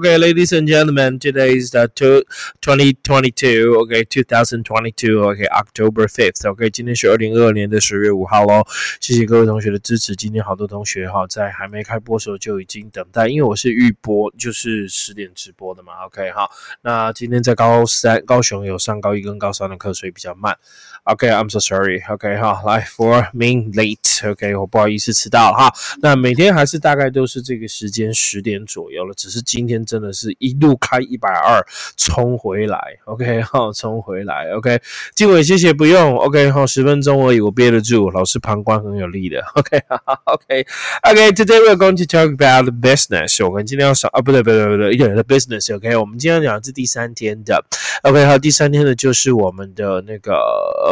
OK，ladies and gentlemen，today is the two twenty twenty two，OK，two thousand twenty two，OK，October fifth，OK，今天是二零二二年的十月五号喽。谢谢各位同学的支持。今天好多同学哈，在还没开播的时候就已经等待，因为我是预播，就是十点直播的嘛。OK，好，那今天在高三高雄有上高一跟高三的课，所以比较慢。OK，I'm so sorry。OK，哈，来 for me late。OK，我不好意思迟到哈。那每天还是大概都是这个时间十点左右了，只是今天真的是一路开一百二冲回来。OK，好，冲回来。OK，经纬谢谢不用。OK，好，十分钟而已，我憋得住。老师旁观很有力的。OK，OK，OK，Today we're going to talk about business。我们今天要上啊，不对，不对，不对，一点的 business。OK，我们今天讲的是第三天的。OK，好，第三天的就是我们的那个。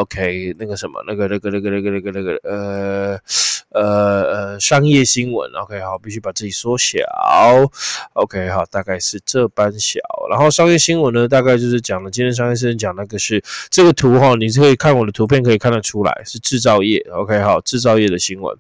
OK，那个什么，那个那个那个那个那个那个呃呃呃商业新闻，OK，好，必须把自己缩小，OK，好，大概是这般小。然后商业新闻呢，大概就是讲了今天商业新闻讲那个是这个图哈，你是可以看我的图片可以看得出来是制造业，OK，好，制造业的新闻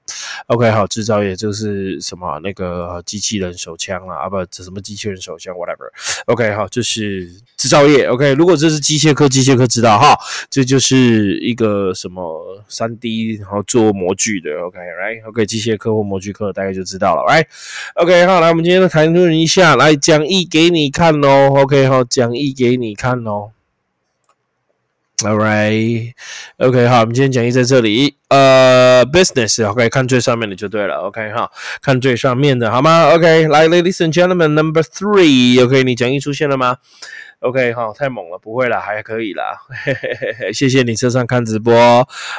，OK，好，制造业就是什么那个机器人手枪啦，啊不，这什么机器人手枪，whatever，OK，好，这是制造业，OK，如果这是机械科，机械科知道哈，这就是一个什么三 D，然后做模具的，OK，right，OK，机械科或模具科大概就知道了，right，OK，好，来，我们今天的谈论一下，来讲义给你看哦。，OK，好，讲义给你看哦，All right，OK，好，我们今天讲义在这里，呃，business，OK，看最上面的就对了，OK，哈，看最上面的好吗？OK，来，Ladies and Gentlemen，Number Three，OK，你讲义出现了吗？OK，好，太猛了，不会啦，还可以啦，嘿嘿嘿嘿，谢谢你车上看直播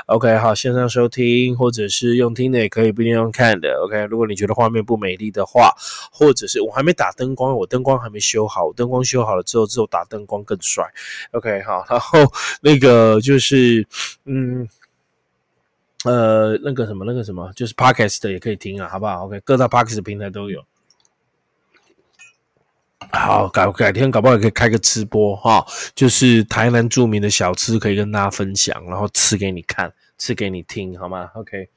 ，OK，好，线上收听或者是用听的也可以，不一定用看的，OK，如果你觉得画面不美丽的话，或者是我还没打灯光，我灯光还没修好，灯光修好了之后，之后打灯光更帅，OK，好，然后那个就是，嗯，呃，那个什么，那个什么，就是 Podcast 的也可以听啊，好不好？OK，各大 Podcast 平台都有。好，改改天搞不好也可以开个吃播哈，就是台南著名的小吃可以跟大家分享，然后吃给你看，吃给你听，好吗？OK。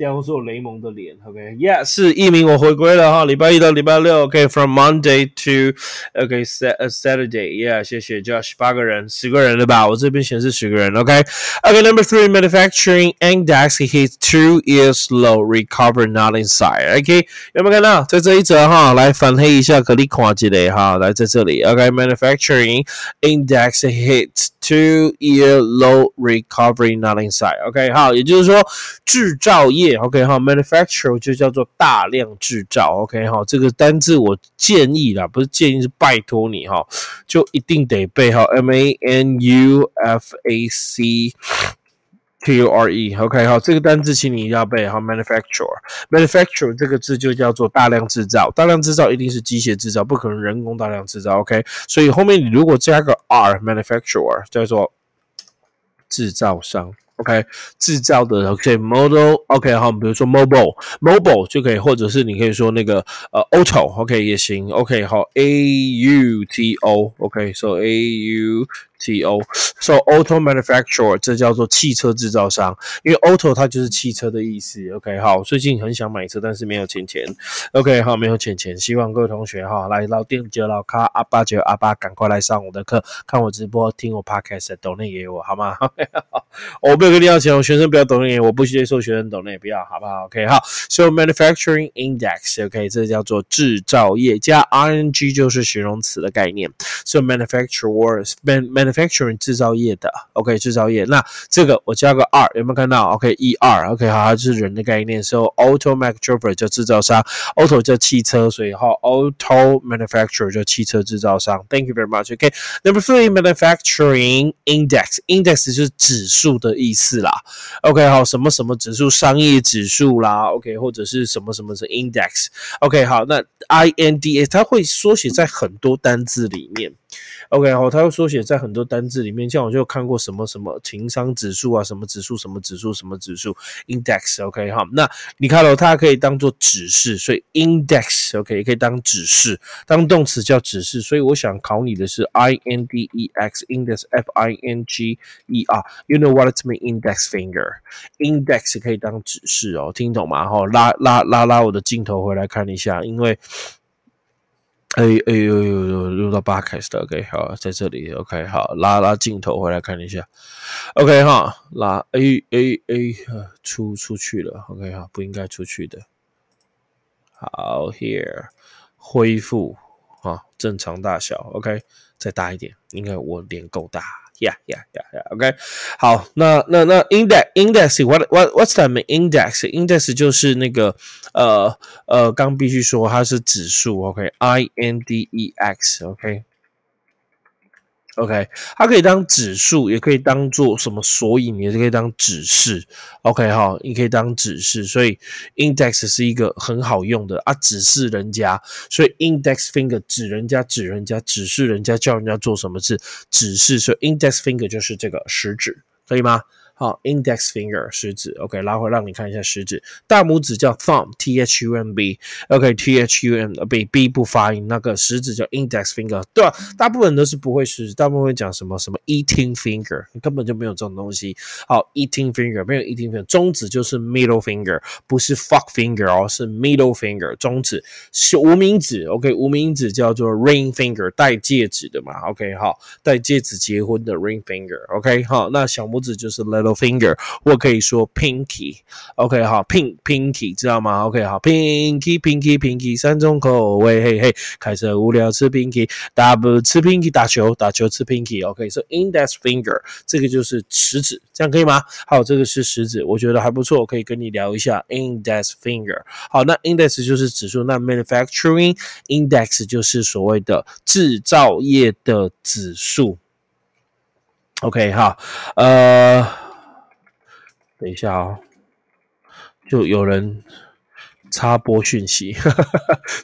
雕塑雷蒙的脸，OK，Yeah，是艺名，我回归了哈，礼拜一到礼拜六，OK，From Monday to OK，Saturday，Yeah，谢谢 Josh，八个人，十个人了吧？我这边显示十个人，OK，OK，Number three，Manufacturing Index hits two years low，recover not inside，OK，有没有看到在这一则哈？来反黑一下，可以看起来哈，来在这里，OK，Manufacturing Index hits two year low，recovery not inside，OK，好，也就是说制造业。 OK 哈，manufacture 就叫做大量制造。OK 哈，这个单字我建议啦，不是建议是拜托你哈，就一定得背哈，M A N U F A C T U R E。OK 好，这个单字请你一定要背哈，manufacture，manufacture 这个字就叫做大量制造，大量制造一定是机械制造，不可能人工大量制造。OK，所以后面你如果加个 R，manufacturer 叫做制造商。OK，制造的 OK，model，OK，好，比如说 mobile，mobile 就可以，或者是你可以说那个呃 auto，OK 也行，OK，好，A U T O，OK，so A U。T O，so auto manufacturer，这叫做汽车制造商，因为 auto 它就是汽车的意思。OK，好，最近很想买车，但是没有钱钱。OK，好，没有钱钱，希望各位同学哈，来老店九老卡阿八九阿八，赶快来上我的课，看我直播，听我 podcast，抖内给我好吗？我没有跟你要钱，我学生不要抖内，我不接受学生抖内，不要，好不好？OK，好，so manufacturing index，OK，这叫做制造业，加 ing 就是形容词的概念，so manufacturers，man man。Manufacturing 制造业的，OK 制造业，那这个我加个 R 有没有看到？OK，E R，OK 好，它是人的概念，So auto manufacturer 叫制造商，auto 叫汽车，所以好 auto manufacturer 叫汽车制造商。Thank you very much。OK，Number three manufacturing index，index 就是指数的意思啦。OK 好，什么什么指数，商业指数啦，OK 或者是什么什么是 index，OK 好，那 I N D S 它会缩写在很多单字里面。OK，好，它会缩写在很多单字里面，像我就看过什么什么情商指数啊，什么指数，什么指数，什么指数，index，OK，好，那你看了，它可以当做指示，所以 index，OK，也可以当指示，当动词叫指示，所以我想考你的是 I N D E X，index，F I N G E R，You know what it mean？Index finger，index 可以当指示哦，听懂吗？哈，拉拉拉拉我的镜头回来看一下，因为。哎哎呦呦呦，用到八开始的，OK，好，在这里，OK，好，拉拉镜头回来看一下，OK 哈，拉 A A A，出出去了，OK 哈，不应该出去的，好，Here，恢复啊，正常大小，OK，再大一点，应该我脸够大。Yeah, yeah, yeah, yeah. OK，好，那那那 index index what what what's that mean? Index index 就是那个呃呃，刚必须说它是指数。OK，I N D E X。OK。OK，它可以当指数，也可以当做什么索引，也是可以当指示。OK 哈，你可以当指示，所以 index 是一个很好用的啊，指示人家。所以 index finger 指人家，指人家，指示人家，叫人家做什么事，指示。所以 index finger 就是这个食指，可以吗？好，index finger 食指，OK，拉回让你看一下食指，大拇指叫 thumb，T H U M B，OK，T H U M B，B 不发音，那个食指叫 index finger，对吧？大部分都是不会食指，大部分会讲什么什么 eating finger，根本就没有这种东西。好，eating finger 没有 eating finger，中指就是 middle finger，不是 fuck finger 哦，是 middle finger，中指是无名指，OK，无名指叫做 ring finger，戴戒指的嘛，OK，好，戴戒指结婚的 ring finger，OK，好，那小拇指就是 little。finger，我可以说 pinky，OK，好，pink pinky，知道吗？OK，好，pinky pinky pinky 三种口味，嘿嘿，开车无聊吃 pinky，打不吃 pinky，打球打球吃 pinky，OK，所以 index finger 这个就是食指，这样可以吗？好，这个是食指，我觉得还不错，可以跟你聊一下 index finger。好，那 index 就是指数，那 manufacturing index 就是所谓的制造业的指数。OK，好，呃。等一下哦，就有人插播讯息，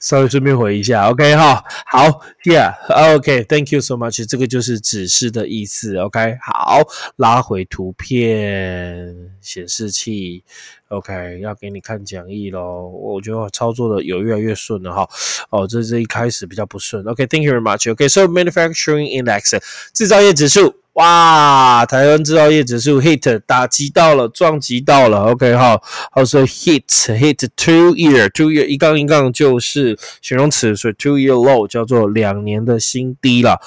稍微顺便回一下。OK 哈，好，Yeah，OK，Thank you so much。这个就是指示的意思。OK，好，拉回图片显示器。OK，要给你看讲义喽。我觉得我操作的有越来越顺了哈。哦，这这一开始比较不顺。OK，Thank you very much。OK，So manufacturing index 制造业指数。哇，台湾制造业指数 hit 打击到了，撞击到了。OK 哈，好说 hit hit two year two year 一杠一杠就是形容词，所以 two year low 叫做两年的新低了。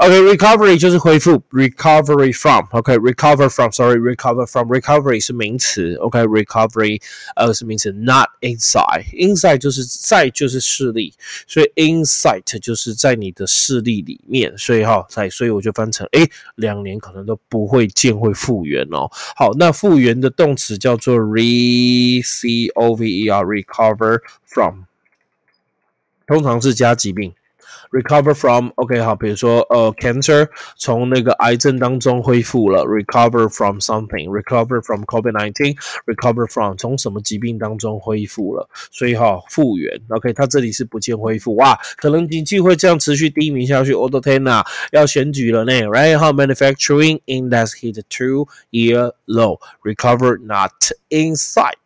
OK，recovery 就是恢复，recovery from，OK，recovery from sorry，recover from recovery 是名词。OK，recovery 呃是名词，not inside，inside 就是在就是视力，所以 inside 就是在你的视力里面，所以哈在，所以我就翻成诶。两年可能都不会见会复原哦。好，那复原的动词叫做 re，c o v e r，recover from，通常是加疾病。Recover from，OK，好，比如说呃，cancer 从那个癌症当中恢复了，recover from something，recover from COVID-19，recover from 从什么疾病当中恢复了，所以哈，复原，OK，它这里是不见恢复，哇，可能经济会这样持续低迷下去，我的天呐，要选举了呢，right？哈，manufacturing index hit two-year low，recover not inside。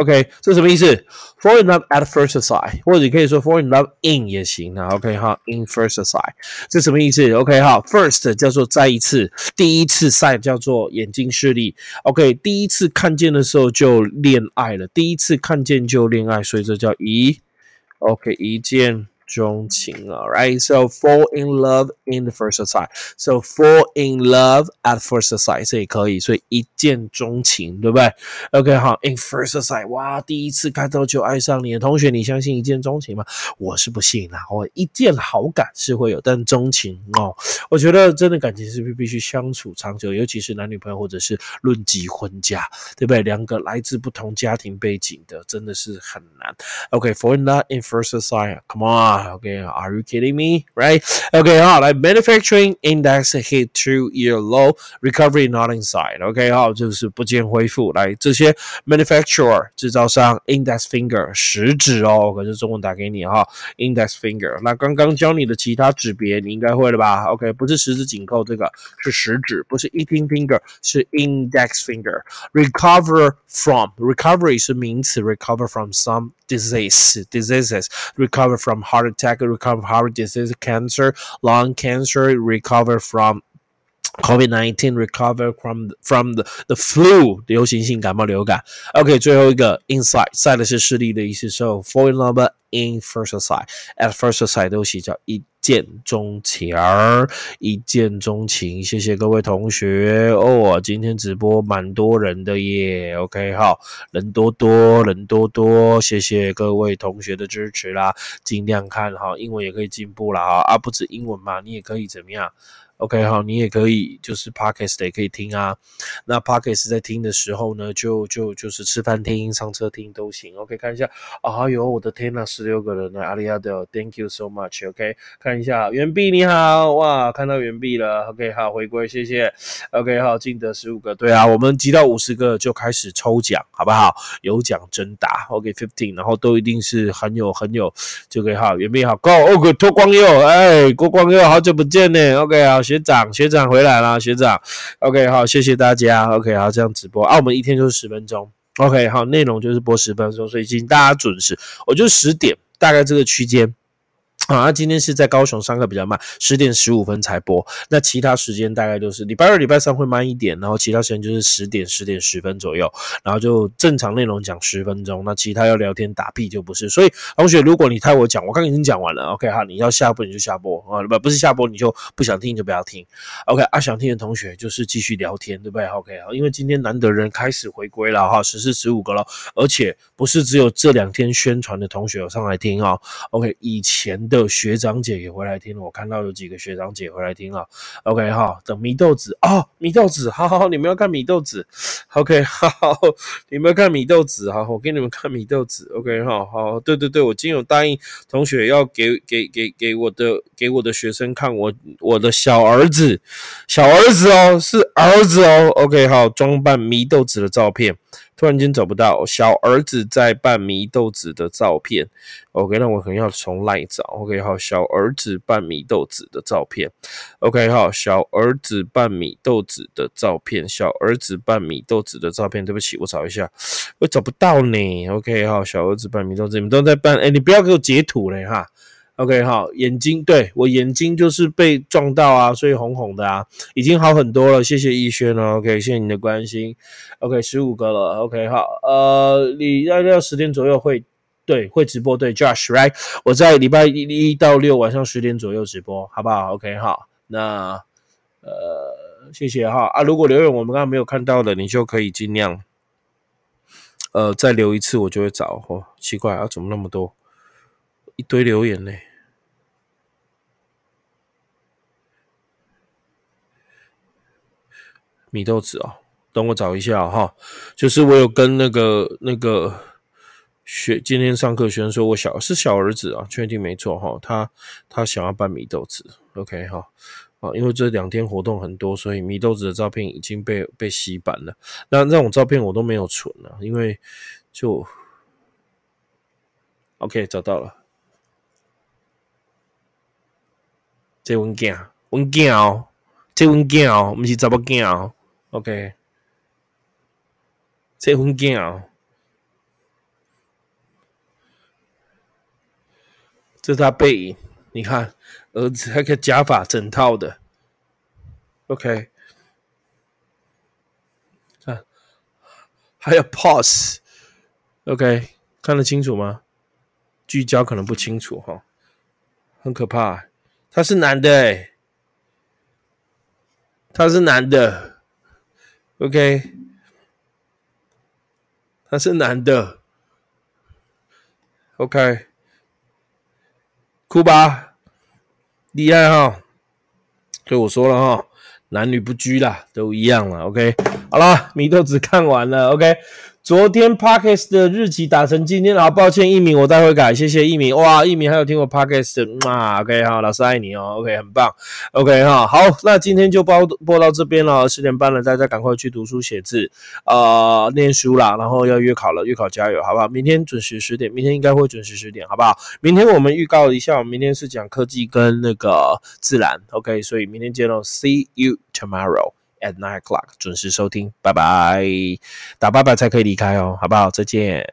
OK，这什么意思？Fall in love at first sight，或者你可以说 fall in love in 也行啊。OK 哈，in first sight，这什么意思？OK 哈，first 叫做再一次，第一次 sight 叫做眼睛视力。OK，第一次看见的时候就恋爱了，第一次看见就恋爱，所以这叫一。OK，一见。钟情了，right? So fall in love in the first sight. So fall in love at first sight，这也可以，所以一见钟情，对不对？OK，好，in first sight，哇，第一次看到就爱上你的同学，你相信一见钟情吗？我是不信啦，我一见好感是会有，但钟情哦，我觉得真的感情是不是必须相处长久，尤其是男女朋友或者是论及婚嫁，对不对？两个来自不同家庭背景的，真的是很难。OK，fall in love in first sight，come on。吗？OK，Are you kidding me? Right? OK，好，来，manufacturing index hit two-year low, recovery not in sight. OK，好，就是不见恢复。来，这些 manufacturer 制造商 index finger 食指哦，可是中文打给你哈，index finger。那刚刚教你的其他指别你应该会了吧？OK，不是十指紧扣，这个是食指，不是 eating finger，是 index finger。Recover from recovery 是名词，recover from some disease diseases recover from heart Attack recover heart disease cancer lung cancer recover from COVID nineteen recover from from the the flu 流行性感冒流感。OK，最后一个 inside side 是视力的意思，so fall in love in first sight at first sight 都是叫一见钟情儿，一见钟情。谢谢各位同学哦，今天直播蛮多人的耶。OK，好，人多多，人多多，谢谢各位同学的支持啦，尽量看哈，英文也可以进步啦哈啊，不止英文嘛，你也可以怎么样？OK，好，你也可以就是 Podcast 也可以听啊。那 Podcast 在听的时候呢，就就就是吃饭听、上车听都行。OK，看一下啊，有我的天呐，十六个人呢，阿里亚德，Thank you so much。OK，看一下袁碧你好，哇，看到袁碧了。OK，好，回归，谢谢。OK，好，进得十五个，对啊，我们集到五十个就开始抽奖，好不好？有奖征答。OK，fifteen，然后都一定是很有很有就可以好，袁碧好，Go。OK，脱光佑，哎，郭光佑，好久不见呢。OK，好。学长，学长回来啦，学长，OK，好，谢谢大家，OK，好，这样直播。啊，我们一天就是十分钟，OK，好，内容就是播十分钟，所以请大家准时，我就十点，大概这个区间。啊，今天是在高雄上课比较慢，十点十五分才播。那其他时间大概就是礼拜二、礼拜三会慢一点，然后其他时间就是十点、十点十分左右，然后就正常内容讲十分钟。那其他要聊天打屁就不是。所以同学，如果你太我讲，我刚已经讲完了，OK 哈，你要下播你就下播啊，不不是下播你就不想听就不要听，OK 啊，想听的同学就是继续聊天，对不对？OK 啊，因为今天难得人开始回归了哈，十四十五个了，而且不是只有这两天宣传的同学有上来听啊，OK 以前的。有学长姐也回来听了，我看到有几个学长姐回来听了。OK 哈，等米豆子哦，米豆子，好好好，你们要看米豆子。OK 好，你们要看米豆子，好，我给你们看米豆子。OK 好好，对对对，我今天有答应同学要给给给给我的给我的学生看我我的小儿子，小儿子哦，是儿子哦。OK 好，装扮米豆子的照片。突然间找不到小儿子在扮米豆子的照片，OK，那我可能要从赖找，OK，好，小儿子扮米豆子的照片，OK，好，小儿子扮米豆子的照片，小儿子扮米豆子的照片，对不起，我找一下，我找不到呢，OK，好，小儿子扮米豆子，你们都在扮，哎，你不要给我截图嘞哈。OK，好，眼睛对我眼睛就是被撞到啊，所以红红的啊，已经好很多了，谢谢逸轩哦。OK，谢谢你的关心。OK，十五个了。OK，好，呃，你要要十点左右会对会直播对，Josh，Right？我在礼拜一一到六晚上十点左右直播，好不好？OK，好，那呃，谢谢哈啊，如果留言我们刚刚没有看到的，你就可以尽量呃再留一次，我就会找。哦，奇怪啊，怎么那么多一堆留言呢？米豆子哦，等我找一下哈。就是我有跟那个那个学今天上课学生说，我小是小儿子啊，确定没错哈。他他想要办米豆子，OK 哈啊，因为这两天活动很多，所以米豆子的照片已经被被洗版了。那那种照片我都没有存了，因为就 OK 找到了，这文件文件哦，这文件哦，不是查某囝哦。OK，这份镜啊，这是他背影。你看，儿子那个假发整套的。OK，看，还有 pose。OK，看得清楚吗？聚焦可能不清楚哈，很可怕。他是男的哎，他是男的。OK，他是男的。OK，酷吧，厉害哈！对我说了哈，男女不拘啦，都一样了。OK，好了，米豆子看完了。OK，昨天 Podcast 的日期打成今天，好抱歉，一鸣，我待会改，谢谢一鸣。哇，一鸣还有听我 Podcast 啊？OK 哈，老师爱你哦。OK，很棒。OK 哈，好，那今天就播播到这边了。十点半了，大家赶快去读书写字，呃，念书啦。然后要月考了，月考加油，好不好？明天准时十点，明天应该会准时十点，好不好？明天我们预告一下，我们明天是讲科技跟那个自然。OK，所以明天见喽，See you tomorrow。At nine o'clock 准时收听，拜拜，打八百才可以离开哦，好不好？再见。